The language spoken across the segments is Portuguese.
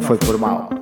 não foi por mal.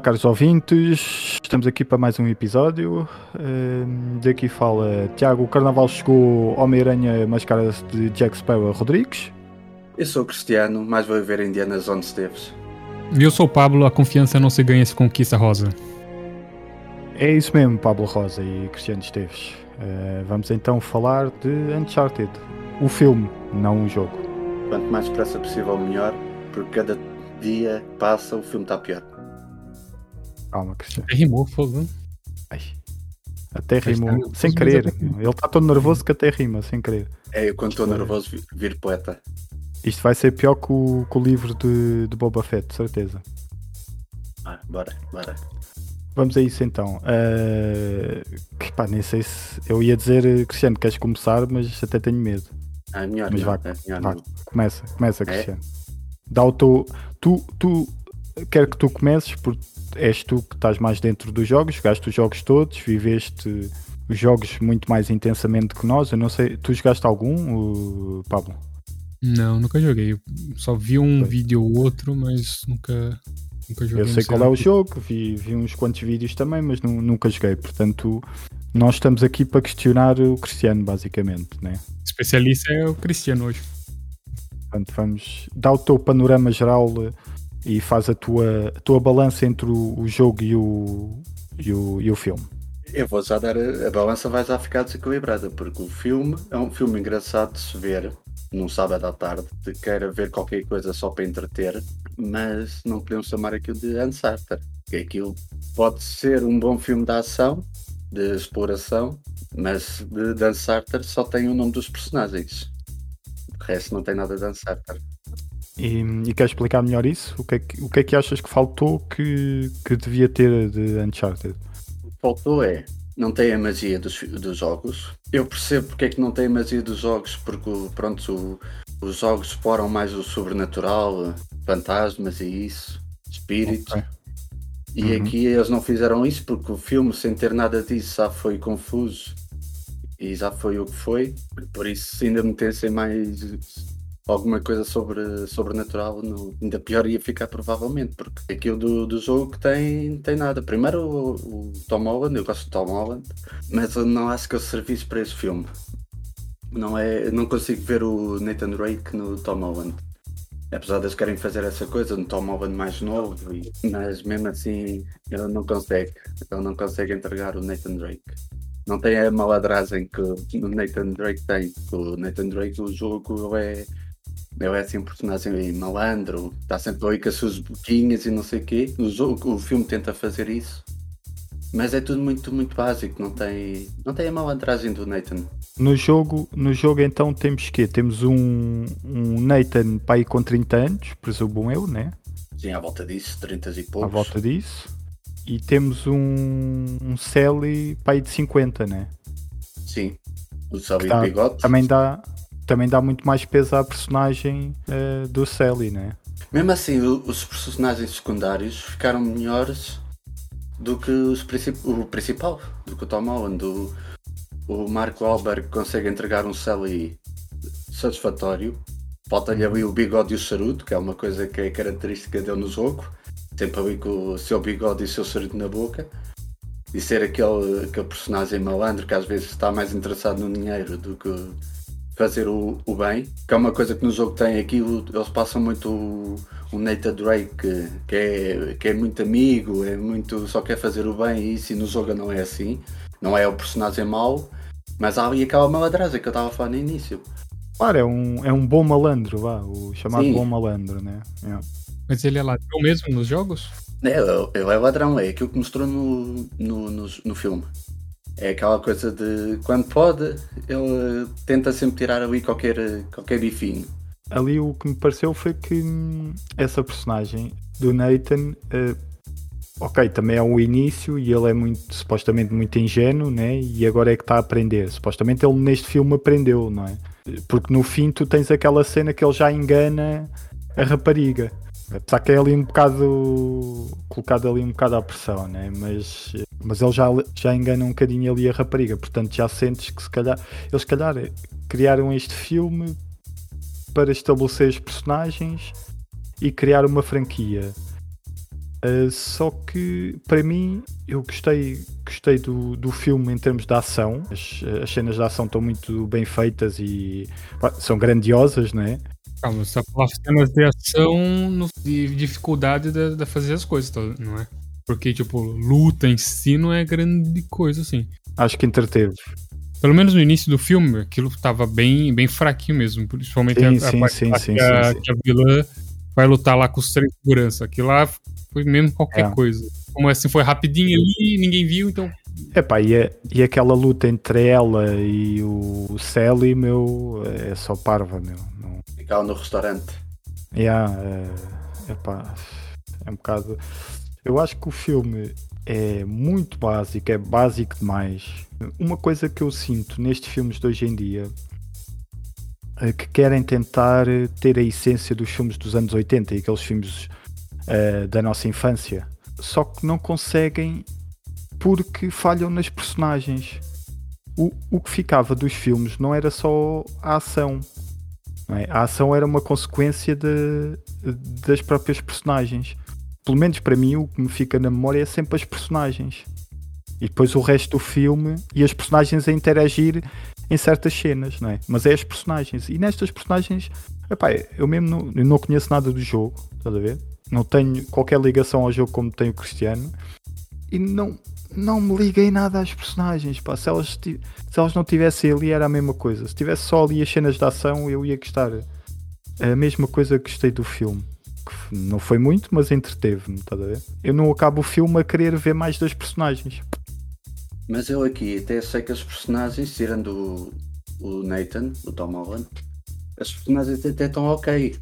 Olá caros ouvintes, estamos aqui para mais um episódio. Ehm, daqui fala Tiago, o Carnaval chegou Homem-Aranha mascara-se de Jack Sparrow Rodrigues. Eu sou Cristiano, mas vou viver em Diana onde esteves. E eu sou o Pablo, a confiança não se ganha se conquista rosa. É isso mesmo, Pablo Rosa e Cristiano Esteves. Eh, vamos então falar de Uncharted, o filme, não o jogo. Quanto mais depressa possível, melhor, porque cada dia passa o filme está pior. Calma, Cristiano. Rimou fogo. Ai. Até rimou, sem querer. até. Ele está todo nervoso que até rima, sem querer. É, eu quando estou nervoso vi- viro poeta. Isto vai ser pior que o, que o livro de, de Boba Fett, de certeza. Ah, bora, bora. Vamos a isso então. Eh, que, pá, nem sei se. Eu ia dizer, Cristiano, queres começar, mas até tenho medo. Ah, melhor Mas não, vá, é melhor vá. não. Começa, começa, É? Cristiano. Dá o teu. Tu, tu. Quero que tu comeces, porque és tu que estás mais dentro dos jogos, jogaste os jogos todos, viveste os jogos muito mais intensamente que nós. Eu não sei. Tu jogaste algum, Pablo? Não, nunca joguei. Eu só vi um Pois. vídeo ou outro, mas nunca, nunca joguei. Eu sei qual é o jogo, vi, vi uns quantos vídeos também, mas nu- nunca joguei. Portanto, nós estamos aqui para questionar o Cristiano, basicamente, né? Especialista é o Cristiano hoje. Portanto, vamos dar o teu panorama geral eh, e faz a tua, a tua balança entre o, o jogo e o, e, o, e o filme. Eu vou já dar. A, balança vai já ficar desequilibrada, porque o filme é um filme engraçado de se ver num sábado à tarde, de queira ver qualquer coisa só para entreter, mas não podemos chamar aquilo de Uncharted. Que Aquilo pode ser um bom filme de ação, de exploração, mas de, de Uncharted só tem o nome dos personagens. O resto não tem nada de Uncharted. E, e queres explicar melhor isso? O que é que, o que, é que achas que faltou que, que devia ter de Uncharted? O que faltou é, não tem a magia dos, dos jogos. Eu percebo porque é que não tem a magia dos jogos, porque pronto, o- os jogos exploram mais o sobrenatural, fantasmas e isso, espíritos. Ok. E Uhum. aqui eles não fizeram isso porque o filme, sem ter nada disso, já foi confuso e já foi o que foi. Por isso, ainda metessem mais alguma coisa sobre sobrenatural, não, ainda pior ia ficar provavelmente, porque aquilo do, do jogo que tem, tem nada. Primeiro o, o Tom Holland, eu gosto de Tom Holland, mas eu não acho que eu serviço para esse filme. Não, é, não consigo ver o Nathan Drake no Tom Holland. Apesar de eles querem fazer essa coisa no Tom Holland mais novo, e- mas mesmo assim ele não consegue. Ele não consegue entregar o Nathan Drake. Não tem a maladragem que o Nathan Drake tem. O Nathan Drake, o jogo, é, ele é assim um personagem malandro, está sempre ali com as suas boquinhas e não sei o quê. O, filme tenta fazer isso, mas é tudo muito, muito básico. Não tem, não tem a malandragem do Nathan. No jogo, no jogo então temos que Temos um, um Nathan aí com 30 anos, presumo eu, né? Sim, à volta disso, 30 e À poucos. volta disso. E temos um, um Sally aí de 50, né? Sim. O Sally Tá, de bigode. Também dá, também dá muito mais peso à personagem eh, do Sally, né? Mesmo assim, os personagens secundários ficaram melhores do que os princip- o principal, do que o Tom Holland. O, o Marco Wahlberg consegue entregar um Sally satisfatório. Falta-lhe ali o bigode e o charuto, que é uma coisa que é característica dele no jogo. Sempre ali com o seu bigode e o seu charuto na boca. E ser aquele, aquele personagem malandro que às vezes está mais interessado no dinheiro do que fazer o, o bem, que é uma coisa que no jogo tem aqui, o- eles passam muito o, o Nathan Drake, que, é, que é muito amigo, é muito, só quer fazer o bem e isso, e no jogo não é assim, não é o personagem mau, mas há ali aquela maladragem que eu estava a falar no início. Claro, é um, é um bom malandro, vá, o chamado Sim. bom malandro, né? É. Mas ele é ladrão mesmo nos jogos? É, ele ele é ladrão, é aquilo que mostrou no, no, no, no filme. É aquela coisa de quando pode, ele tenta sempre tirar ali qualquer, qualquer bifinho. ali o que me pareceu foi que hum, essa personagem do Nathan, uh, ok, também é um início e ele é muito, supostamente muito ingênuo, né? E agora é que está a aprender. Supostamente ele neste filme aprendeu, não é? Porque no fim tu tens aquela cena que ele já engana a rapariga. Apesar que é ali um bocado colocado ali um bocado à pressão, né? mas, mas ele já, já engana um bocadinho ali a rapariga, portanto já sentes que se calhar eles se calhar criaram este filme para estabelecer os personagens e criar uma franquia. Uh, só que para mim eu gostei, gostei do, do filme em termos de ação. As, as cenas de ação estão muito bem feitas e pá, são grandiosas, não é? Calma, você tá falando cenas de ação no, de dificuldade de, de, fazer as coisas, não é? Porque, tipo, luta em si não é grande coisa, assim. Acho que entreteve. Pelo menos no início do filme, aquilo tava bem, bem fraquinho mesmo. Principalmente sim, a, sim, a, sim, a, sim, que, a, sim, que a vilã vai lutar lá com os três segurança. Aquilo lá foi mesmo qualquer É. coisa. Como assim, foi rapidinho ali, ninguém viu, então. Epá, e, a- e aquela luta entre ela e o Sally, meu, é só parva, meu. No restaurante. yeah, é, é um bocado. Eu acho que o filme é muito básico, é básico demais. Uma coisa que eu sinto nestes filmes de hoje em dia é que querem tentar ter a essência dos filmes dos anos 80 e aqueles filmes eh, da nossa infância, só que não conseguem porque falham nas personagens. O, o que ficava dos filmes não era só a ação. É? A ação era uma consequência de- das próprias personagens. Pelo menos para mim, o que me fica na memória é sempre as personagens. E depois o resto do filme e as personagens a interagir em certas cenas, não é? Mas é as personagens. E nestas personagens, epá, eu mesmo não, eu não conheço nada do jogo, estás a ver? Não tenho qualquer ligação ao jogo como tem o Cristiano. E não, não me liguei nada às personagens. Pá. Se, elas, se elas não tivessem ali, era a mesma coisa. Se tivesse só ali as cenas de ação, eu ia gostar. A mesma coisa que gostei do filme. Que não foi muito, mas entreteve-me, ver? Eu não acabo o filme a querer ver mais das personagens. Mas eu aqui até sei que as personagens, tirando o, o Nathan, o Tom Holland, as personagens até estão ok.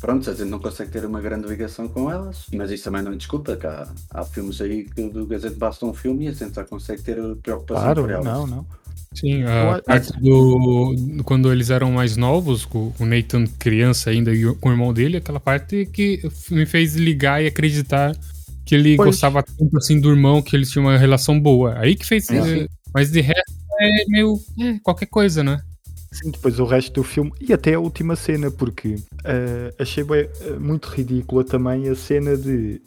Pronto, a gente não consegue ter uma grande ligação com elas, mas isso também não é desculpa, que há, há filmes aí que do que a gente basta um filme e a gente já consegue ter preocupação Claro, por elas. não, não. Sim, a acho- parte do. Quando eles eram mais novos, com o Nathan criança ainda e com o irmão dele, aquela parte que me fez ligar e acreditar que ele Pois. gostava tanto assim do irmão, que eles tinham uma relação boa. Aí que fez. Sim, eh. Mas de resto é meio. é, qualquer coisa, né? Sim, depois o resto do filme e até a última cena, porque eh, achei bué, eh, muito ridícula também a cena de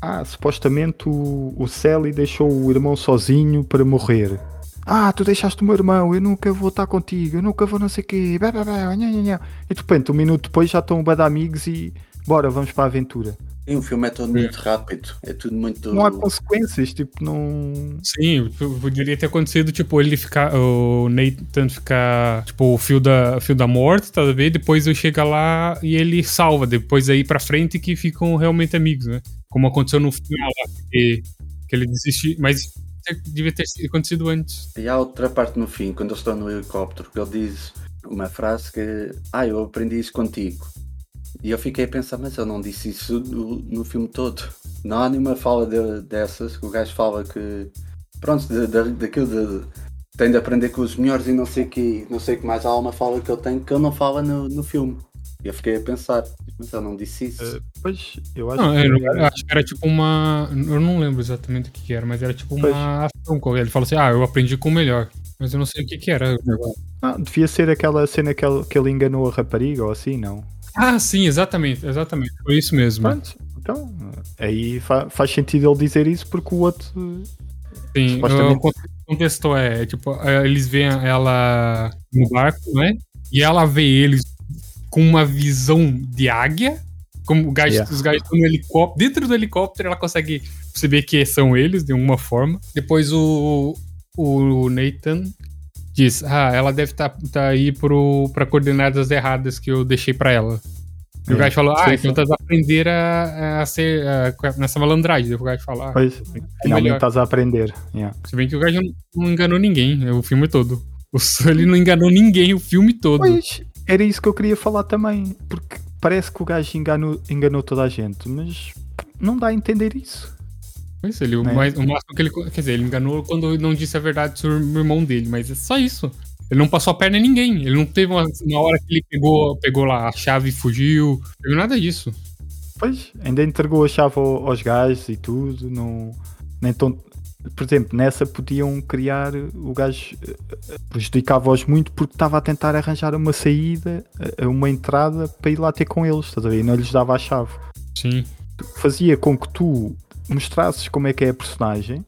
ah, supostamente o, o Sally deixou o irmão sozinho para morrer. Ah, tu deixaste o meu irmão, eu nunca vou estar contigo, eu nunca vou não sei o quê. Nha, nha, nha. E de repente, um minuto depois já estão bem de amigos e bora, vamos para a aventura. E o filme é todo muito rápido, é tudo muito. Não há consequências, tipo, não. Sim, poderia ter acontecido, tipo, ele ficar. O Nathan ficar, tipo, o fio da, fio da morte, tá vendo? Depois eu chega lá e ele salva. Depois aí pra frente que ficam realmente amigos, né? Como aconteceu no final lá, que, que ele desistiu. Mas devia ter acontecido antes. E há outra parte no fim, quando eles estão no helicóptero, que ele diz uma frase que Ah, eu aprendi isso contigo. E eu fiquei a pensar, mas eu não disse isso no, no filme todo. Não há nenhuma fala de- dessas que o gajo fala que pronto, de, de, daquilo de tem de aprender com os melhores e não sei que não sei o que mais há uma fala que ele tem que ele não fala no, no filme. E eu fiquei a pensar, mas eu não disse isso. Eh, pois, eu acho Não, que. eu, eu acho que era tipo uma. Eu não lembro exatamente o que, que era, mas era tipo uma Pois. ação. com- Ele falou assim: ah, eu aprendi com o melhor. Mas eu não sei o que, que era. Ah, devia ser aquela cena que ele, que ele enganou a rapariga ou assim, não? Ah, sim, exatamente, exatamente. Foi isso mesmo. Pronto, então aí fa- faz sentido ele dizer isso porque o outro. Sim, Supostamente- o conte- contexto é, tipo, é, eles veem ela no barco, né? E ela vê eles com uma visão de águia. Como gajo, Yeah. os gajos estão no helicóptero. Dentro do helicóptero, ela consegue perceber que são eles, de alguma forma. Depois o, o Nathan diz: Ah, ela deve estar tá, aí pro, pra coordenadas erradas que eu deixei pra ela. E o É, gajo falou: Ah, então tá a aprender a, a ser a- nessa malandragem. O gajo fala: Ah, Pois, finalmente melhor. estás a aprender. Yeah. se bem que o gajo não enganou ninguém, é o filme todo. O Sully não enganou ninguém o filme todo. Pois, era isso que eu queria falar também, porque parece que o gajo enganou, enganou toda a gente, mas não dá a entender isso. Pois ele, o, É. mais, o máximo que ele. Quer dizer, ele enganou quando não disse a verdade sobre o irmão dele, mas é só isso. Ele não passou a perna em ninguém. Ele não teve uma, uma hora que ele pegou, pegou lá a chave e fugiu. Não teve nada disso. Pois, ainda entregou a chave ao- aos gajos e tudo. Não, nem tão, por exemplo, nessa podiam criar. O gajo eh, prejudicava-os muito porque estava a tentar arranjar uma saída, eh, uma entrada para ir lá ter com eles, estás a ver? E não lhes dava a chave. Sim. Fazia com que tu mostrasses como é que é a personagem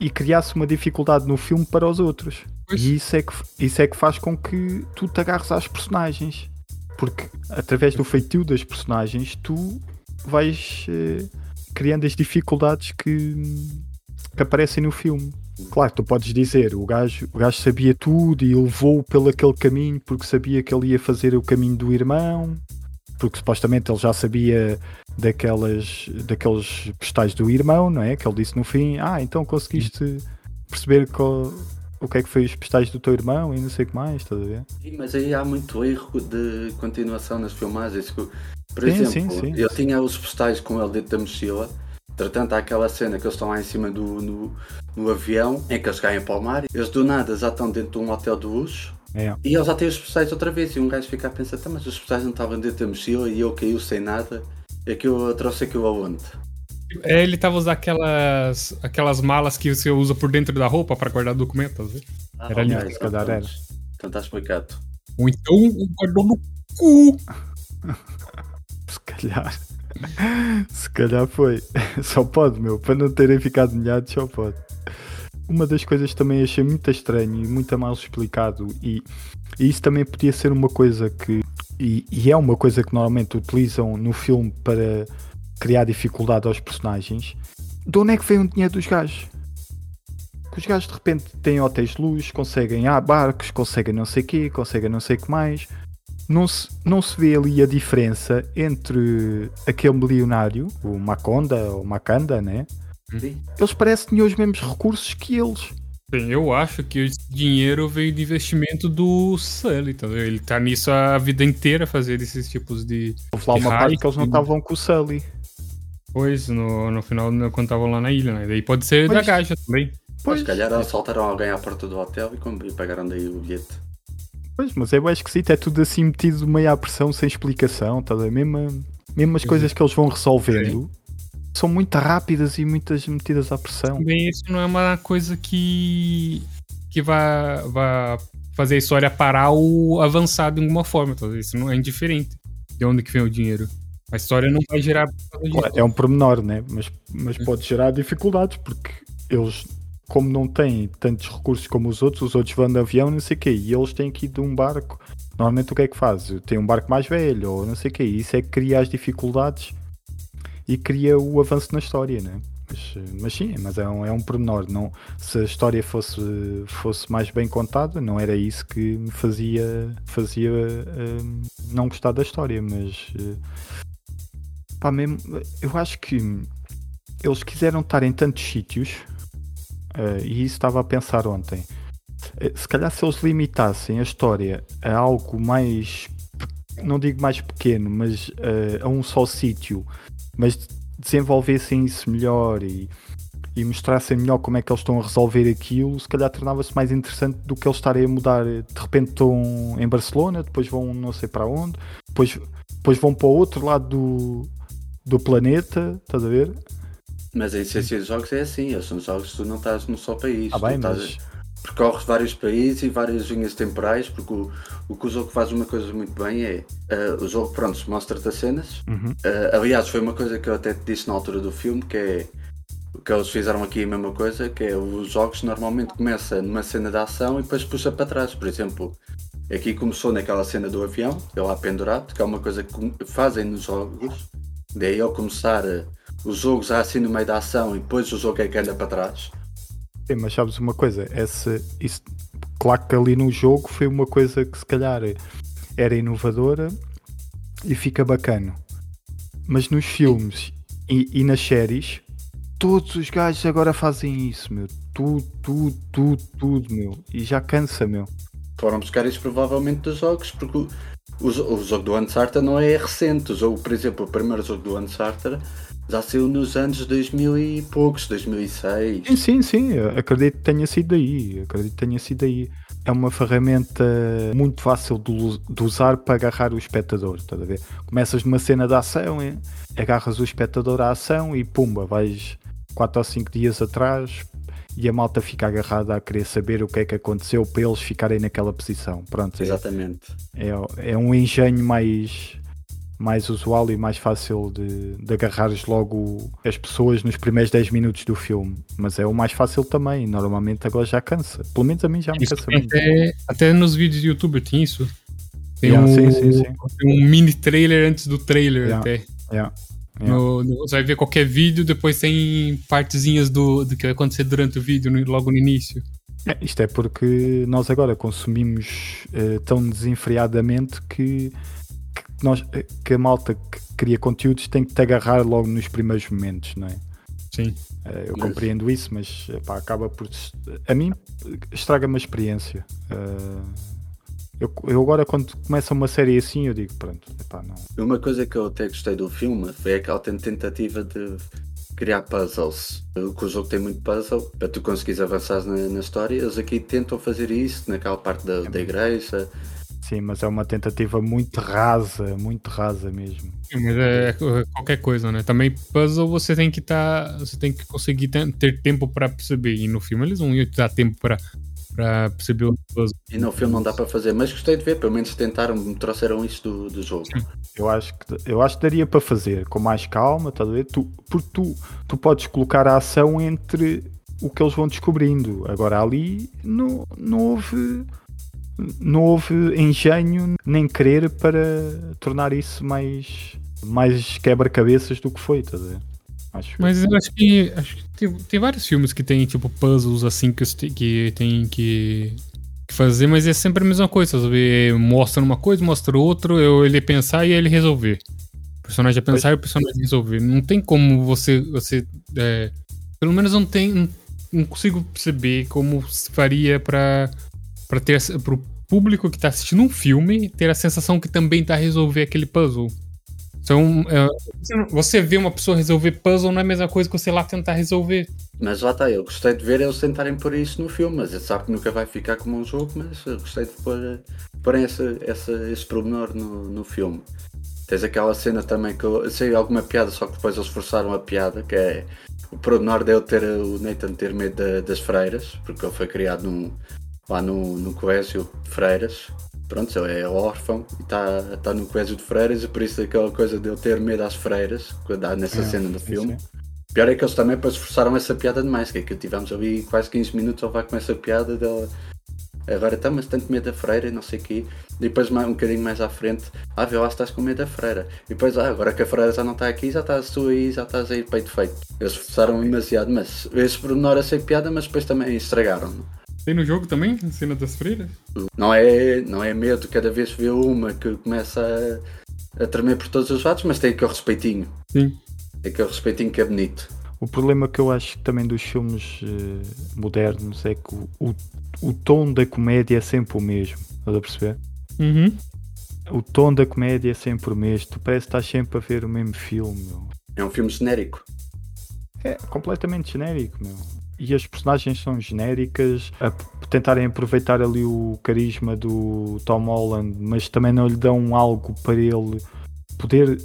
e criasse uma dificuldade no filme para os outros. Pois. E isso é, que, isso é que faz com que tu te agarres às personagens. Porque através do feitio das personagens tu vais eh, criando as dificuldades que, que aparecem no filme. Claro, tu podes dizer, o gajo, o gajo sabia tudo e levou pelo aquele caminho porque sabia que ele ia fazer o caminho do irmão, porque supostamente ele já sabia daquelas, daqueles postais do irmão, não é? Que ele disse no fim, ah, então conseguiste perceber qual- o que é que foi os postais do teu irmão e não sei o que mais, estás a ver? Sim, mas aí há muito erro de continuação nas filmagens. Por Sim, exemplo, sim, sim. eu tinha os postais com ele dentro da mochila. Entretanto, há aquela cena que eles estão lá em cima do no, no avião, em que eles caem para o mar. Eles do nada já estão dentro de um hotel de luxo. É. E eles já têm os postais outra vez. E um gajo fica a pensar: "Tá, mas os postais não estavam dentro da mochila e eu caiu sem nada. É que eu trouxe aquilo aonde? É, ele tava usando aquelas, aquelas malas que você usa por dentro da roupa pra guardar documentos. Né? Ah, Era ali, se calhar era. Então está explicado. Ou então guardou no cu. Se calhar. Se calhar foi. Só pode, meu. Para não terem ficado molhados, só pode. Uma das coisas que também achei muito estranho e muito mal explicado, e, e isso também podia ser uma coisa que. E, e é uma coisa que normalmente utilizam no filme para criar dificuldade aos personagens. De onde é que vem o dinheiro dos gajos? Que os gajos de repente têm hotéis de luz, conseguem ah, barcos, conseguem não sei o quê, conseguem não sei o que mais não se, não se vê ali a diferença entre aquele milionário, o Maconda ou Macanda, né? Sim. Eles parecem que tinham os mesmos recursos que eles. Sim, eu acho que esse dinheiro veio de investimento do Sully, tá vendo? Ele tá nisso a vida inteira fazer esses tipos de. Houve lá uma parte que eles não estavam com o Sully. coisas no, no final, quando estavam lá na ilha, né? Daí pode ser da Pois. gaja também. Pois, se calhar assaltaram alguém à porta do hotel e, e pagaram daí o bilhete. Pois, mas é bem esquisito, é tudo assim metido meio à pressão, sem explicação, tá? Mesmo, mesmo as coisas que eles vão resolvendo são muito rápidas e muitas metidas à pressão. Também isso não é uma coisa que. que vai, vai fazer a história parar ou avançar de alguma forma, tá vendo? Isso não é indiferente de onde que vem o dinheiro. A história não vai gerar. Claro, É um pormenor, né? Mas, mas pode gerar dificuldades, porque eles, como não têm tantos recursos como os outros, os outros vão de avião, não sei o quê, e eles têm que ir de um barco. Normalmente o que é que faz? Tem um barco mais velho, ou não sei o quê, isso é que cria as dificuldades e cria o avanço na história, né? Mas, mas sim, mas é um, é um pormenor. Não, se a história fosse, fosse mais bem contada, não era isso que me fazia, fazia eh, não gostar da história, mas eh, pá, mesmo, eu acho que eles quiseram estar em tantos sítios eh, e isso estava a pensar ontem. Eh, se calhar se eles limitassem a história a algo mais não digo mais pequeno, mas eh, a um só sítio, mas desenvolvessem isso melhor e, e mostrassem melhor como é que eles estão a resolver aquilo, se calhar tornava-se mais interessante do que eles estarem a mudar. De repente estão em Barcelona, depois vão não sei para onde, depois, depois vão para o outro lado do, do planeta, estás a ver? Mas a essência dos jogos é assim, eles são jogos que tu não estás num só país. Ah, bem, estás- mas percorres vários países e várias linhas temporais, porque o, o que o jogo faz uma coisa muito bem é eh, o jogo, pronto, mostra-te as cenas. Uhum. Eh, aliás, foi uma coisa que eu até te disse na altura do filme, que é que eles fizeram aqui a mesma coisa, que é os jogos normalmente começa numa cena de ação e depois puxa para trás. Por exemplo, aqui começou naquela cena do avião, ele lá pendurado, que é uma coisa que fazem nos jogos. Daí ao começar eh, os jogos assim no meio da ação e depois o jogo é que anda para trás. Sim, mas sabes uma coisa? Essa, isso, claro que ali no jogo foi uma coisa que se calhar era inovadora e fica bacana. Mas nos filmes e, e nas séries, todos os gajos agora fazem isso, meu. Tudo, tudo, tudo, tudo, meu. E já cansa, meu. Foram buscar isso provavelmente dos jogos, porque o, o, jogo do Uncharted não é recente. O jogo, por exemplo, o primeiro jogo do Uncharted já saiu nos anos 2000 e poucos, 2006. Sim, sim, sim. Acredito que tenha sido aí. Acredito que tenha sido aí. É uma ferramenta muito fácil de, de usar para agarrar o espectador. Estás a ver? Começas numa cena de ação, agarras o espectador à ação e pumba, vais 4 ou 5 dias atrás e a malta fica agarrada a querer saber o que é que aconteceu para eles ficarem naquela posição. Pronto, é, Exatamente. É, é um engenho mais mais usual e mais fácil de, de agarrares logo as pessoas nos primeiros 10 minutos do filme. Mas é o mais fácil também. Normalmente agora já cansa. Pelo menos a mim já me Isso cansa até, até nos vídeos de YouTube tem isso. Tem, Yeah, um, sim, sim, sim. tem um mini trailer antes do trailer Yeah. até. Yeah. No- no- você vai ver qualquer vídeo, depois tem partezinhas do, do que vai acontecer durante o vídeo, no- logo no início. É, isto é porque nós agora consumimos eh, tão desenfreadamente que, que nós, eh, que a malta que cria conteúdos tem que te agarrar logo nos primeiros momentos, não é? Sim. Eh, eu Mas- compreendo isso, mas epá, acaba por. A mim estraga-me a experiência. Eh, eu, eu agora, quando começa uma série assim, eu digo: pronto, epá, não. Uma coisa que eu até gostei do filme foi aquela tentativa de criar puzzles. Que o jogo tem muito puzzle para tu conseguires avançar na, na história. Eles aqui tentam fazer isso naquela parte da, da igreja. Sim, mas é uma tentativa muito rasa, muito rasa mesmo. Sim, Mas é, é qualquer coisa, né? Também puzzle você tem que estar. você tem que conseguir ter, tempo pra perceber. E no filme eles não iam te dar tempo pra, pra perceber o. E no filme não dá para fazer, mas gostei de ver, pelo menos tentaram, trouxeram isso do, do jogo. Eu acho que eu acho que daria para fazer com mais calma, estás a ver? Tu, porque tu, tu podes colocar a ação entre o que eles vão descobrindo. Agora ali não, não houve não houve engenho nem querer para tornar isso mais mais quebra-cabeças do que foi, estás a ver? Acho Mas eu acho que. Acho que tem, tem vários filmes que tem, tipo, puzzles assim que, que tem que, que fazer, mas é sempre a mesma coisa. Sabe? Mostra uma coisa, mostra outra, eu, ele pensar e ele resolver. O personagem é pensar e o personagem resolver. Não tem como você. você é, pelo menos não tem. Não, consigo perceber como se faria pra, pra ter pro público que tá assistindo um filme ter a sensação que também tá resolver aquele puzzle. Então, é, você vê uma pessoa resolver puzzle não é a mesma coisa que você lá tentar resolver. Mas lá está, eu gostei de ver eles tentarem pôr isso no filme, mas eu sabe que nunca vai ficar como um jogo, mas eu gostei de pôr, pôr essa, essa, esse pormenor no, no filme. Tens aquela cena também que eu sei alguma piada, só que depois eles forçaram a piada, que é o pormenor de eu ter o Nathan ter medo da- das freiras, porque ele foi criado num, lá no, no colégio de freiras. Pronto, ele é órfão e está tá no colégio de freiras e por isso aquela coisa de eu ter medo às freiras, nessa É, cena do filme. sim. Pior é que eles também depois forçaram essa piada demais, que é que tivemos ali quase 15 minutos a levar com essa piada dela. Agora está, mas tanto medo da freira e não sei o quê. E depois mais- um bocadinho mais à frente, ah, vê lá se estás com medo da freira. E depois, ah, agora que a freira já não está aqui, já estás tu aí, já estás aí peito feito. Eles forçaram demasiado, mas esse pormenor a ser piada, mas depois também estragaram. Tem no jogo também, a cena das freiras? Não é, não é medo cada vez que vê uma que começa a, a tremer por todos os lados, mas tem aquele respeitinho. Sim. Tem aquele respeitinho que é bonito. O problema que eu acho também dos filmes eh, modernos é que o, o, o tom da comédia é sempre o mesmo. Estás a perceber? Uhum. O tom da comédia é sempre o mesmo. Tu parece que estás sempre a ver o mesmo filme. meu. É um filme genérico. É completamente genérico, meu. E as personagens são genéricas, a tentarem aproveitar ali o carisma do Tom Holland, mas também não lhe dão algo para ele poder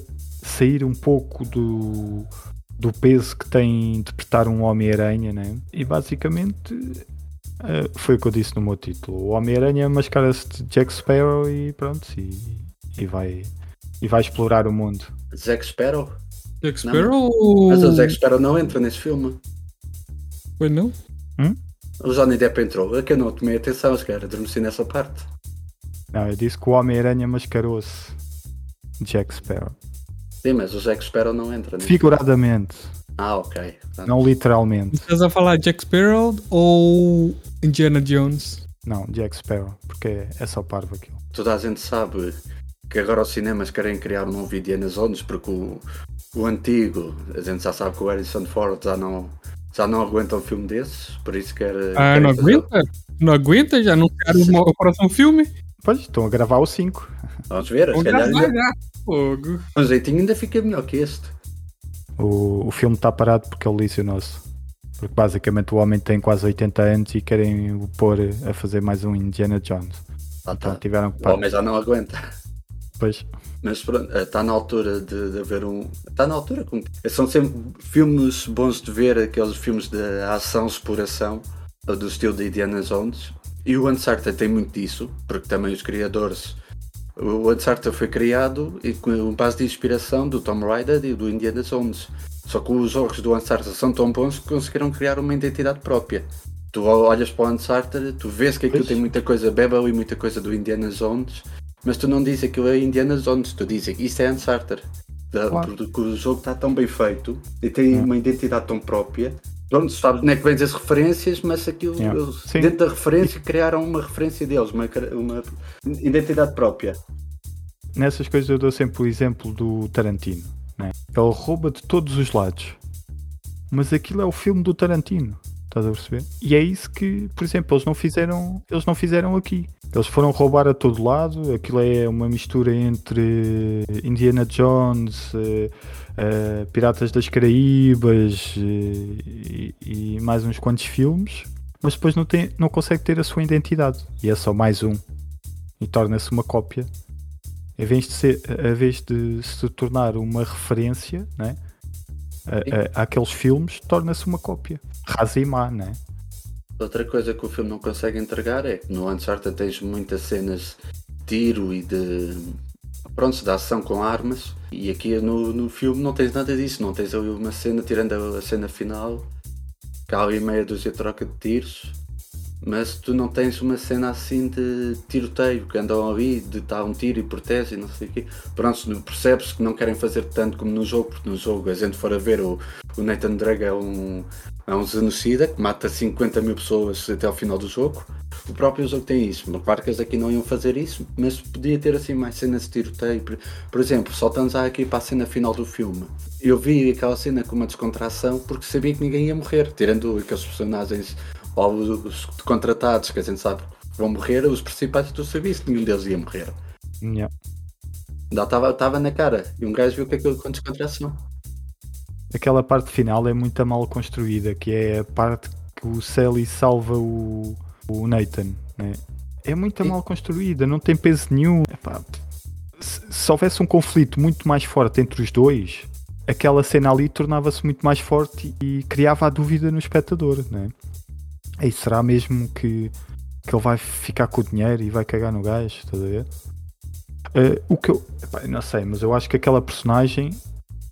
sair um pouco do, do peso que tem interpretar um Homem-Aranha, né? E basicamente eh, foi o que eu disse no meu título. O Homem-Aranha mascara-se de Jack Sparrow e pronto, e, e vai, e vai explorar o mundo. Zack Sparrow? Jack Não, Sparrow? Mas o Zack Sparrow não entra nesse filme. Foi não? O Johnny Depp entrou. É que eu não tomei atenção, se calhar adormeci nessa parte. Não, eu disse que o Homem-Aranha mascarou-se Jack Sparrow. Sim, mas o Zack Sparrow não entra. nesse Figuradamente. Ah, ok. Portanto, não literalmente. Estás a falar Jack Sparrow ou Indiana Jones? Não, Jack Sparrow, porque é, é só parvo aquilo. Toda a gente sabe que agora os cinemas querem criar um novo Indiana Jones porque o, o antigo, a gente já sabe que o Harrison Ford já não, já não aguenta um filme desses, por isso quer. Ah, quer não fazer- aguenta? Não aguenta? Já não quero o o próximo filme? Pois, estão a gravar o 5. Vamos ver, se Vamos calhar gravar ainda, já. Fogo. um jeitinho ainda fica melhor que este. O, o filme está parado porque ele lesionou-se. Porque basicamente o homem tem quase 80 anos e querem o pôr a fazer mais um Indiana Jones. Então tá. tiveram que O homem já não aguenta. Depois, Mas pronto, está na altura de, de haver um. Está na altura. como- São sempre filmes bons de ver, aqueles filmes de ação, exploração, do estilo de Indiana Jones. E o Uncharted tem muito disso, porque também os criadores. O Uncharted foi criado e com base de inspiração do Tom Raider e do Indiana Jones. Só que os jogos do Uncharted são tão bons que conseguiram criar uma identidade própria. Tu olhas para o Uncharted, tu vês que aquilo Pois. tem muita coisa, bebe ali muita coisa do Indiana Jones, mas tu não dizes aquilo é Indiana Jones, tu dizes isto é Uncharted. Da- Claro. Porque o jogo está tão bem feito e tem uma identidade tão própria. Pronto, sabes onde é que vens as referências, mas aquilo, Yeah. eles, dentro da referência, criaram uma referência deles, uma, uma identidade própria. nessas coisas eu dou sempre o exemplo do Tarantino. Né? Ele rouba de todos os lados. Mas aquilo é o filme do Tarantino. Estás a perceber? E é isso que, por exemplo, eles não fizeram, eles não fizeram aqui. Eles foram roubar a todo lado. Aquilo é uma mistura entre Indiana Jones, eh, eh, Piratas das Caraíbas eh, e, e mais uns quantos filmes. Mas depois não, tem, não consegue ter a sua identidade. E é só mais um. E torna-se uma cópia em vez de, ser, a vez de se tornar uma referência né, a, a- àqueles filmes, torna-se uma cópia. Má, né? Outra coisa que o filme não consegue entregar é que no Uncharted tens muitas cenas de tiro e de. Pronto, de ação com armas. E aqui no, no filme não tens nada disso. Não tens ali uma cena, tirando a, a cena final, que há ali meia dúzia troca de tiros. Mas tu não tens uma cena assim de tiroteio, que andam ali, de dar um tiro e protege e não sei o quê. Pronto, percebes que não querem fazer tanto como no jogo, porque no jogo a gente for a ver o, o Nathan Drake é um, é um genocida que mata 50 mil pessoas até ao final do jogo. O próprio jogo tem isso. Eles aqui não iam fazer isso, mas podia ter assim mais cenas de tiroteio. Por, exemplo, soltando já aqui para a cena final do filme. Eu vi aquela cena com uma descontração porque sabia que ninguém ia morrer, tirando aqueles personagens ou os contratados que a gente sabe que vão morrer, os principais sabias que nenhum deles ia morrer. Yeah. Estava na cara. E um gajo viu que aquilo com descontração. Aquela parte final é muito mal construída, que é a parte que o Sally salva o, o Nathan. Né? É muito mal construída, não tem peso nenhum. Epá, se, se houvesse um conflito muito mais forte entre os dois, aquela cena ali tornava-se muito mais forte e criava a dúvida no espectador. Né? Ei, será mesmo que, que ele vai ficar com o dinheiro e vai cagar no gajo? Estás a ver? Eh, o que eu, epá, não sei, mas eu acho que aquela personagem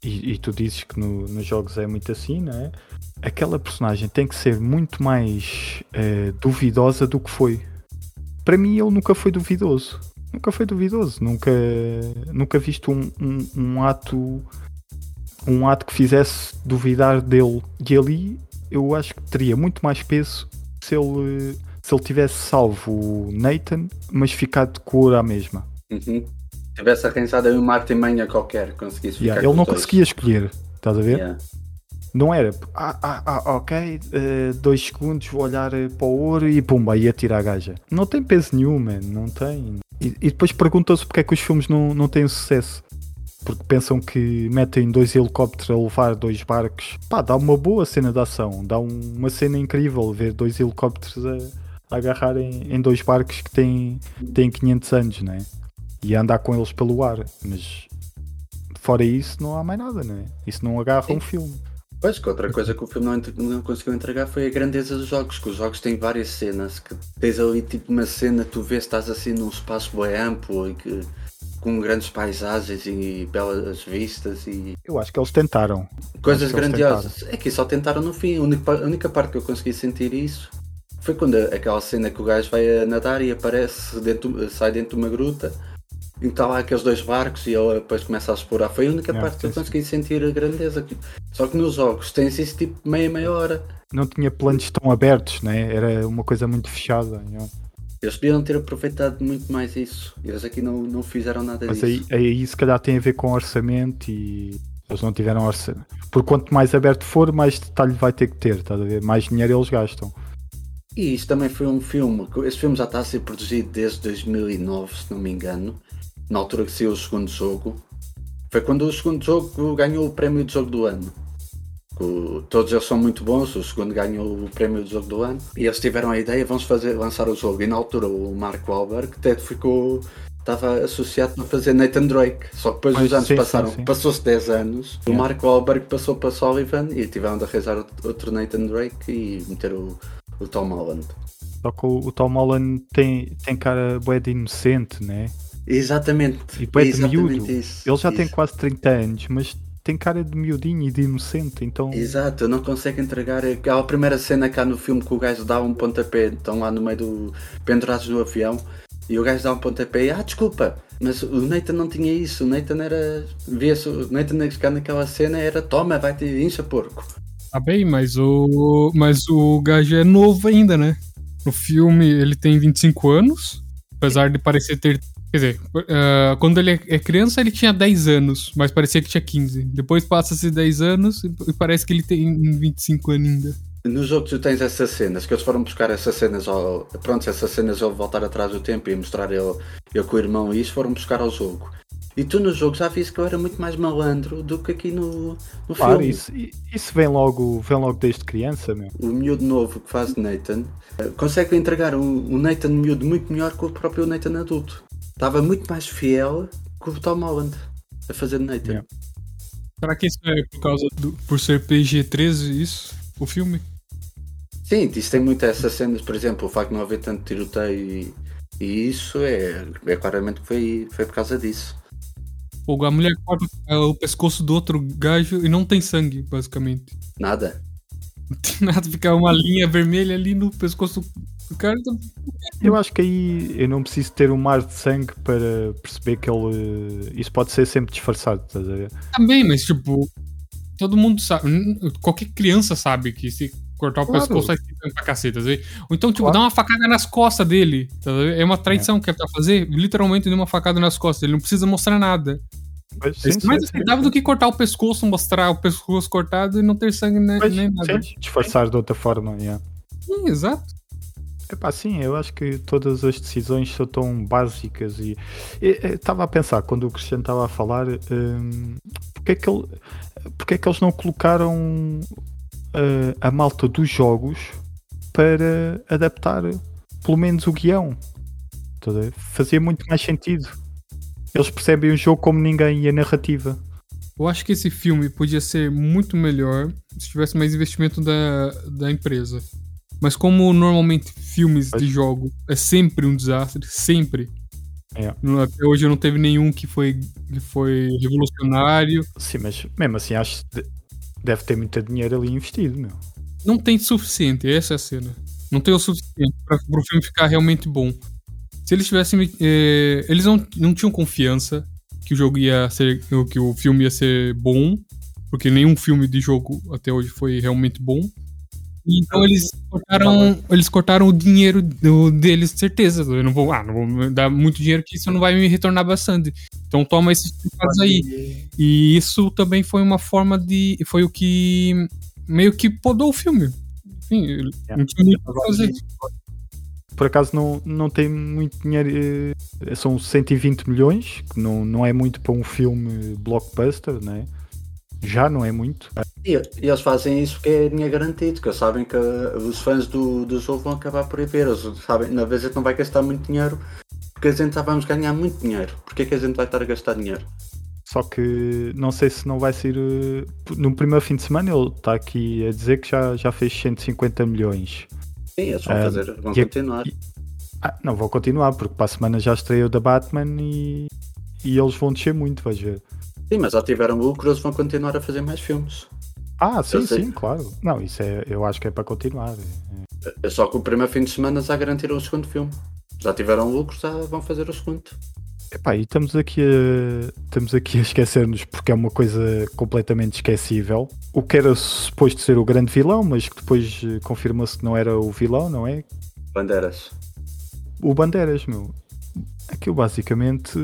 e, e tu dizes que no- nos jogos é muito assim, não é? Aquela personagem tem que ser muito mais eh, duvidosa do que foi. Para mim, ele nunca foi duvidoso. Nunca foi duvidoso. Nunca, nunca visto um, um- um ato um ato que fizesse duvidar dele. E ali eu acho que teria muito mais peso se ele, se ele tivesse salvo o Nathan, mas ficado de cor à mesma. Uhum. Tivesse arranjado aí uma artimanha qualquer, conseguisse Yeah, ele não dois. conseguia escolher. Estás a ver? Yeah. Não era, ah, ah, ah, ok, eh, dois segundos, vou olhar eh, para o ouro e pumba, ia tirar a gaja. Não tem peso nenhum, man, não tem. E, e depois perguntam-se porque é que os filmes não, não têm sucesso. Porque pensam que metem dois helicópteros a levar dois barcos. Pá, dá uma boa cena de ação, dá um- uma cena incrível ver dois helicópteros a, a agarrar em, dois barcos que têm, têm 500 anos, né? E andar com eles pelo ar. Mas fora isso, não há mais nada, né? Isso não agarra Sim. um filme. Pois, que outra coisa que o filme não, não conseguiu entregar foi a grandeza dos jogos, que os jogos têm várias cenas, que tens ali tipo uma cena, tu vês, estás assim num espaço bem amplo e que, com grandes paisagens e belas vistas e Eu acho que eles tentaram. coisas eles grandiosas. É que só tentaram no fim, a única, parte que eu consegui sentir isso foi quando aquela cena que o gajo vai a nadar e aparece, dentro, sai dentro de uma gruta e está lá aqueles dois barcos e ele depois começa a explorar. Foi a única parte que eu consegui sentir a grandeza. Só que nos jogos tens isso tipo meia, meia hora. Não tinha planos tão abertos, né? Era uma coisa muito fechada. yeah. Eles podiam ter aproveitado muito mais isso. Eles aqui não, não fizeram nada Mas disso. aí, aí se calhar tem a ver com orçamento e, Eles não tiveram orçamento. Por quanto mais aberto for, mais detalhe vai ter que ter, estás a ver? Mais dinheiro eles gastam. E isto também foi um filme. Esse filme já está a ser produzido desde 2009, se não me engano. Na altura que saiu o segundo jogo. Foi quando o segundo jogo ganhou o prémio de jogo do ano. O, todos eles são muito bons, o segundo ganhou o prémio de jogo do ano. E eles tiveram a ideia, vamos fazer, lançar o jogo. E na altura o Mark Wahlberg até ficou estava associado para fazer Nathan Drake. Só que depois os anos sim, passaram, passou-se 10 anos, o Yeah. Mark Wahlberg passou para Sullivan e tiveram de arranjar outro- Nathan Drake e meter o, o Tom Holland. Só que o, o Tom Holland tem, tem cara bué de inocente, né? Exatamente. E bué de exatamente miúdo. isso. Ele já tem isso. quase 30 anos, mas tem cara de miudinho e de inocente, então. Exato, não consegue entregar. Aquela primeira cena cá no filme que o gajo dá um pontapé, estão lá no meio do. pendurados no avião, e o gajo dá um pontapé e, ah, desculpa, mas o Nathan não tinha isso, o Nathan era. via-se, o Nathan a naquela cena era toma, vai-te, incha porco. Tá bem, mas o. Mas o gajo é novo ainda, né? No filme ele tem 25 anos, apesar de parecer ter. Quer dizer, ah, quando ele é criança ele tinha 10 anos, mas parecia que tinha 15. Depois passa-se 10 anos e parece que ele tem 25 anos ainda. No jogo tu tens essas cenas, que eles foram buscar essas cenas ao. Pronto, essas cenas ao voltar atrás do tempo e mostrar ele, ele com o irmão e isso foram buscar ao jogo. E tu no jogo já viste que eu era muito mais malandro do que aqui no, no Claro, filme. isso, isso vem, logo, vem logo desde criança, meu. o miúdo novo que faz de Nathan eh, consegue entregar um, um Nathan miúdo muito melhor que o próprio Nathan adulto. Estava muito mais fiel que o Tom Holland a fazer de Nathan. Yeah. Será que isso é por causa do. por ser PG-13 isso? O filme? Sim, isso tem muito essas cenas, por exemplo, o facto de não haver tanto tiroteio e, e isso é, é claramente que foi, foi por causa disso. Ou a mulher corta ah, o pescoço do outro gajo e não tem sangue, basicamente. Nada. Não tem nada, fica uma linha vermelha ali no pescoço cara. Eu acho que aí eu não preciso ter um mar de sangue para perceber que ele. Isso pode ser sempre disfarçado, estás a ver? Também, mas tipo, todo mundo sabe. Qualquer criança sabe que se cortar o Claro. pescoço ter sangue pra caceta, tá? Ou então, tipo, Claro. dá uma facada nas costas dele. tá? É uma traição que é pra fazer, literalmente dá uma facada nas costas. Ele não precisa mostrar nada. Mas, É sim, sim, mais aceitável do que cortar o pescoço, mostrar o pescoço cortado e não ter sangue nem, Mas, nem nada. sim, disfarçar de outra forma, yeah. Sim, exato. Epá, sim, eu acho que todas as decisões são tão básicas e estava a pensar quando o Cristiano estava a falar hum, porque, é que ele, porque é que eles não colocaram uh, a malta dos jogos para adaptar pelo menos o guião? Fazia muito mais sentido. Eles percebem o jogo como ninguém e a narrativa. Eu acho que esse filme podia ser muito melhor se tivesse mais investimento da, da empresa. Mas como normalmente filmes de jogo é sempre um desastre, sempre. É. Até hoje não teve nenhum que foi, que foi revolucionário. sim, mas mesmo assim acho que de- deve ter muito dinheiro ali investido meu. Não tem suficiente, essa é a cena. Não tem o suficiente para o filme ficar realmente bom. Se eles tivessem. eh, eles não, não tinham confiança que o jogo ia ser. que o filme ia ser bom. Porque nenhum filme de jogo até hoje foi realmente bom. Então eles cortaram, eles cortaram o dinheiro do- deles, certeza. Eu não vou, ah, não vou dar muito dinheiro que isso não vai me retornar bastante. Então toma esses pecados aí. E isso também foi uma forma de. Foi o que meio que podou o filme. Enfim, Yeah. não tinha muito o que fazer. por acaso não, não tem muito dinheiro, eh, são 120 milhões, que não, não é muito para um filme blockbuster, né? Já não é muito. E, eles fazem isso porque é dinheiro garantido, que eles sabem que os fãs do, do jogo vão acabar por ir ver. Eles sabem, na vez a gente não vai gastar muito dinheiro, porque a gente já vamos ganhar muito dinheiro. Porquê é que a gente vai estar a gastar dinheiro? Só que não sei se não vai ser. eh, No primeiro fim de semana ele está aqui a dizer que já, já fez 150 milhões. Sim, eles vão Ah, fazer, vão a- continuar. e- Ah, não vou continuar, porque para a semana já estreou da Batman e, e eles vão descer muito, vais ver. Sim, mas já tiveram lucro, eles vão continuar a fazer mais filmes. Ah, sim, Eu sei. sim, claro. Não, isso é, eu acho que é para continuar. É só que o primeiro fim de semana já garantiram o segundo filme. Já tiveram lucro, já vão fazer o segundo. Epá, e estamos aqui a, estamos aqui a esquecer-nos porque é uma coisa completamente esquecível. O que era suposto ser o grande vilão, mas que depois eh, confirmou-se que não era o vilão, não é? Bandeiras. O Bandeiras, meu. Aquilo basicamente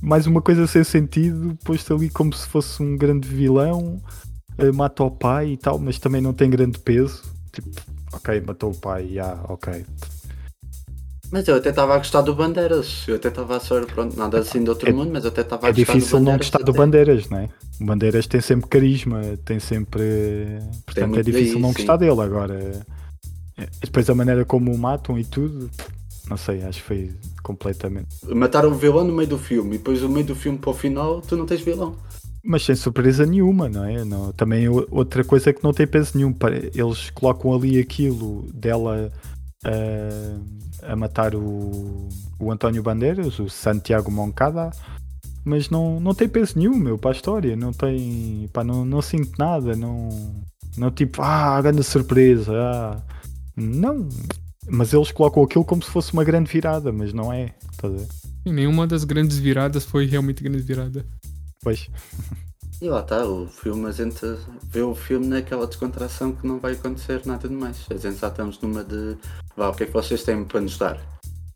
mais uma coisa sem sentido, posto ali como se fosse um grande vilão, uh, mata o pai e tal, mas também não tem grande peso. Tipo, ok, matou o pai, já, yeah, ok. Mas eu até estava a gostar do Bandeiras. Eu até estava a ser, pronto, nada assim de outro é, mundo, mas eu até estava a é gostar do Bandeiras. É difícil não gostar do Bandeiras, não é? O Bandeiras tem sempre carisma, tem sempre. Portanto, tem é difícil daí, não sim. gostar dele. Agora, é, depois a maneira como o matam e tudo, não sei, acho que foi completamente. Mataram o vilão no meio do filme e depois no meio do filme para o final tu não tens vilão. Mas sem surpresa nenhuma, não é? Não, também outra coisa que não tem peso nenhum. Eles colocam ali aquilo dela uh, a matar o, o António Bandeiras, o Santiago Moncada, mas não, não tem peso nenhum, meu, para a história. Não tem. Pá, não, não sinto nada. Não, não tipo, ah, grande surpresa. Ah. Não. Mas eles colocam aquilo como se fosse uma grande virada, mas não é. Tá e nenhuma das grandes viradas foi realmente grande virada. Pois. E lá está, o filme, a gente vê o filme naquela descontração que não vai acontecer nada de mais. A gente já estamos numa de vá, o que é que vocês têm para nos dar?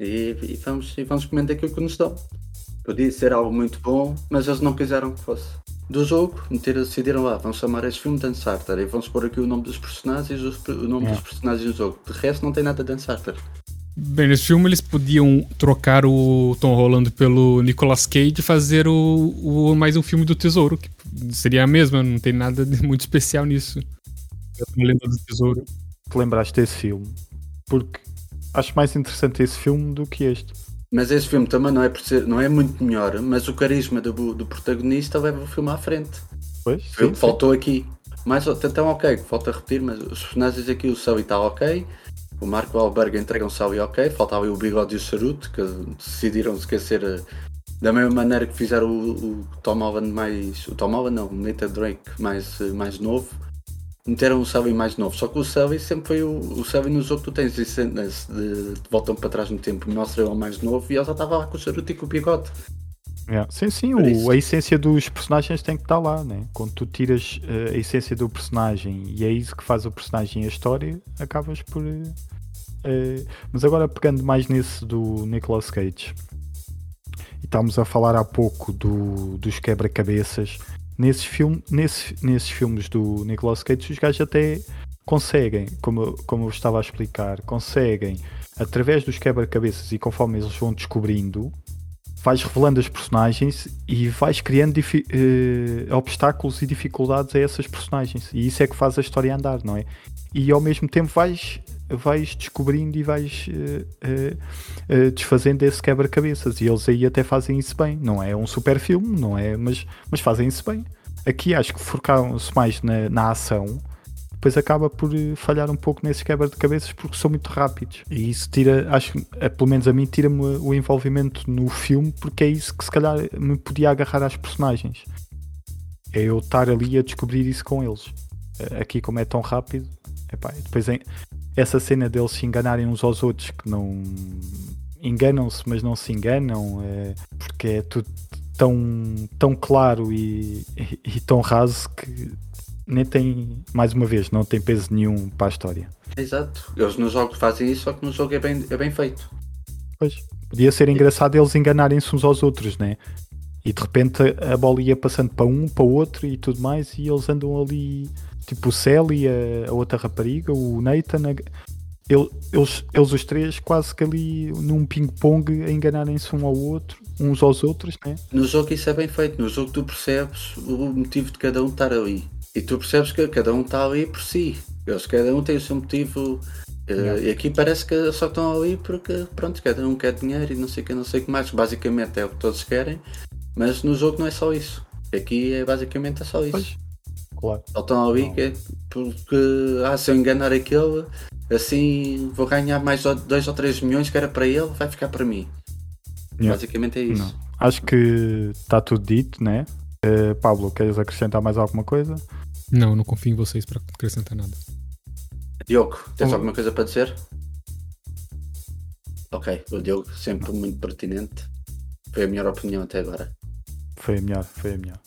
E, e vamos, e vamos comendo aquilo que nos dão. Podia ser algo muito bom, mas eles não quiseram que fosse. Do jogo, meter, decidiram lá, vamos chamar este filme de Uncharted e vamos pôr aqui o nome dos personagens e o nome é. dos personagens do jogo. De resto, não tem nada de Uncharted. Bem, nesse filme eles podiam trocar o Tom Holland pelo Nicolas Cage e fazer o, o, mais um filme do Tesouro, que seria a mesma, não tem nada de muito especial nisso. Eu me lembro do Tesouro. Te lembraste desse filme? Porque acho mais interessante esse filme do que este. Mas esse filme também não é, ser, não é muito melhor, mas o carisma do, do protagonista leva o filme à frente. Pois, sim, faltou sim. aqui. Mas então ok, falta repetir, mas os personagens aqui, o Sully está ok, o Marco Wahlberg entrega um Sully ok, faltava o Bigode e o Charuto, que decidiram esquecer eh, da mesma maneira que fizeram o, o Tom Holland mais. O Tom Holland não, o Nathan Drake mais, eh, mais novo meteram o Sully mais novo. Só que o Sully sempre foi o, o Sully no jogo que tu tens de, de, de voltam para trás no tempo. Mostra ele mais novo e ele já estava lá com o charuto e com o bigode. Yeah. Sim, sim, o, a essência dos personagens tem que estar lá, né? Quando tu tiras uh, a essência do personagem e é isso que faz o personagem e a história, acabas por. Uh, mas agora pegando mais nesse do Nicolas Cage, e estávamos a falar há pouco do, dos quebra-cabeças nesses, filme, nesses, filmes do Nicolas Cage, os gajos até conseguem, como, como eu estava a explicar, conseguem, através dos quebra-cabeças e conforme eles vão descobrindo, vais revelando as personagens e vais criando uh, obstáculos e dificuldades a essas personagens. E isso é que faz a história andar, não é? E ao mesmo tempo vais vais descobrindo e vais uh, uh, desfazendo esse quebra-cabeças. E eles aí até fazem isso bem. Não é um super filme, não é? Mas, mas fazem isso bem. Aqui acho que focaram-se mais na, na ação, depois acaba por falhar um pouco nesses quebra-cabeças porque são muito rápidos. E isso tira, acho que, pelo menos a mim, tira-me o envolvimento no filme porque é isso que se calhar me podia agarrar às personagens. É eu estar ali a descobrir isso com eles. Aqui, como é tão rápido, epá, depois essa cena deles se enganarem uns aos outros, que não enganam-se, mas não se enganam, é, porque é tudo tão, tão claro e, e, e, tão raso que nem tem, mais uma vez, não tem peso nenhum para a história. Exato, eles nos jogos fazem isso, só que no jogo é bem, é bem feito. Pois, podia ser engraçado eles enganarem-se uns aos outros, né? E de repente a bola ia passando para um, para o outro e tudo mais, e eles andam ali tipo o Sally, a, a outra rapariga, o Nathan, a, ele, eles, eles os três quase que ali num ping-pong a enganarem-se um ao outro, uns aos outros, né? No jogo isso é bem feito, no jogo tu percebes o motivo de cada um estar ali. E tu percebes que cada um está ali por si. Eles, cada um tem o seu motivo. Uh, e aqui parece que só estão ali porque pronto, cada um quer dinheiro e não sei o que, não sei o que mais. Basicamente é o que todos querem, mas no jogo não é só isso. Aqui é basicamente é só isso. Pois claro. Só estão ali que é porque ah, se eu enganar aquele, assim vou ganhar mais 2 ou 3 milhões que era para ele, vai ficar para mim. Yeah. Basicamente é isso. Não. Acho que está tudo dito, né? Uh, Pablo, queres acrescentar mais alguma coisa? Não, não confio em vocês para acrescentar nada. Diogo, tens alguma coisa para dizer? Ok, o Diogo, sempre muito pertinente. Foi a melhor opinião até agora. Foi a melhor, foi a melhor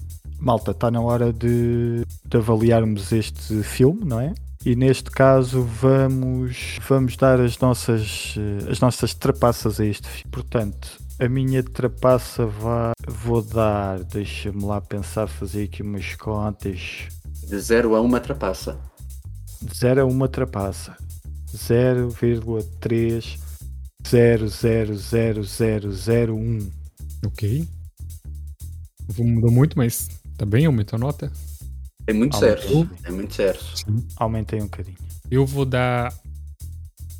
malta, está na hora de, de, avaliarmos este filme, não é? E neste caso vamos, vamos dar as nossas, as nossas trapaças a este filme. Portanto, A minha trapaça vai. Vou dar. Deixa-me lá pensar, fazer aqui umas contas. De 0 a 1 trapaça. De 0 a 1 trapaça. 0,3 0000001. Ok. Mudou muito, mas tá bem, aumentou a nota. É muito certo. É muito certo. Aumentei um bocadinho. Eu vou dar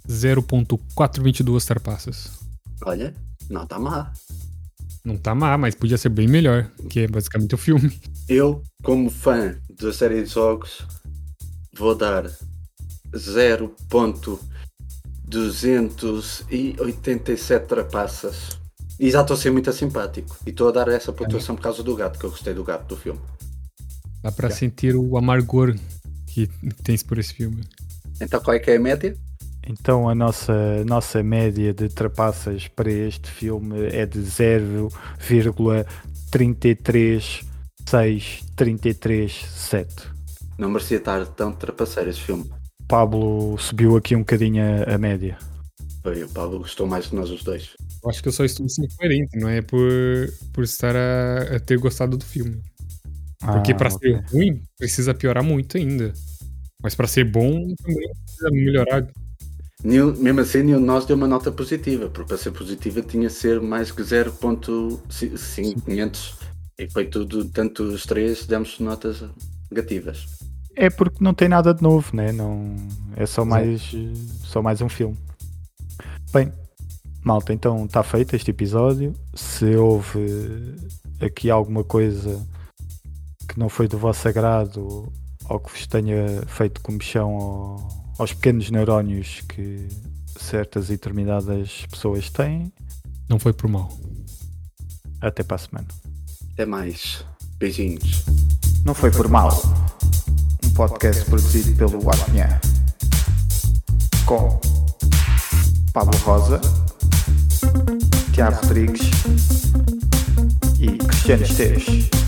0.422 trapaças. Olha, não tá má. Não tá má, mas podia ser bem melhor, que é basicamente o filme. Eu, como fã da série de jogos, vou dar 0.287 trapaças. E já estou a ser muito simpático. E estou a dar essa pontuação por causa do gato, que eu gostei do gato do filme. Dá pra sentir o amargor que tens por esse filme. Então qual é que é a média? Então a nossa, nossa média de trapaças para este filme é de 0,3363337. Não merecia estar tão trapaceiro esse filme. Pablo subiu aqui um bocadinho a, a média. Foi, o Paulo gostou mais que nós os dois. Eu acho que eu só estou sendo coerente, não é por, por estar a, a ter gostado do filme. Porque Ah, pra ok. ser ruim, precisa piorar muito ainda. Mas pra ser bom, também precisa melhorar. Mesmo assim, nenhum de nós deu uma nota positiva, porque para ser positiva tinha de ser mais que 0.500. E foi tudo, tanto os três demos notas negativas. É porque não tem nada de novo, né? Não, é só mais, só mais um filme. Bem, malta, então está feito este episódio. Se houve aqui alguma coisa que não foi do vosso agrado ou que vos tenha feito comichão ao- aos pequenos neurónios que certas e determinadas pessoas têm, Não foi por mal. até para a semana. Até mais. Beijinhos. Não foi por mal. Um podcast produzido pelo Apinha. Com Pablo Rosa, Tiago Rodrigues e Cristiano Esteves.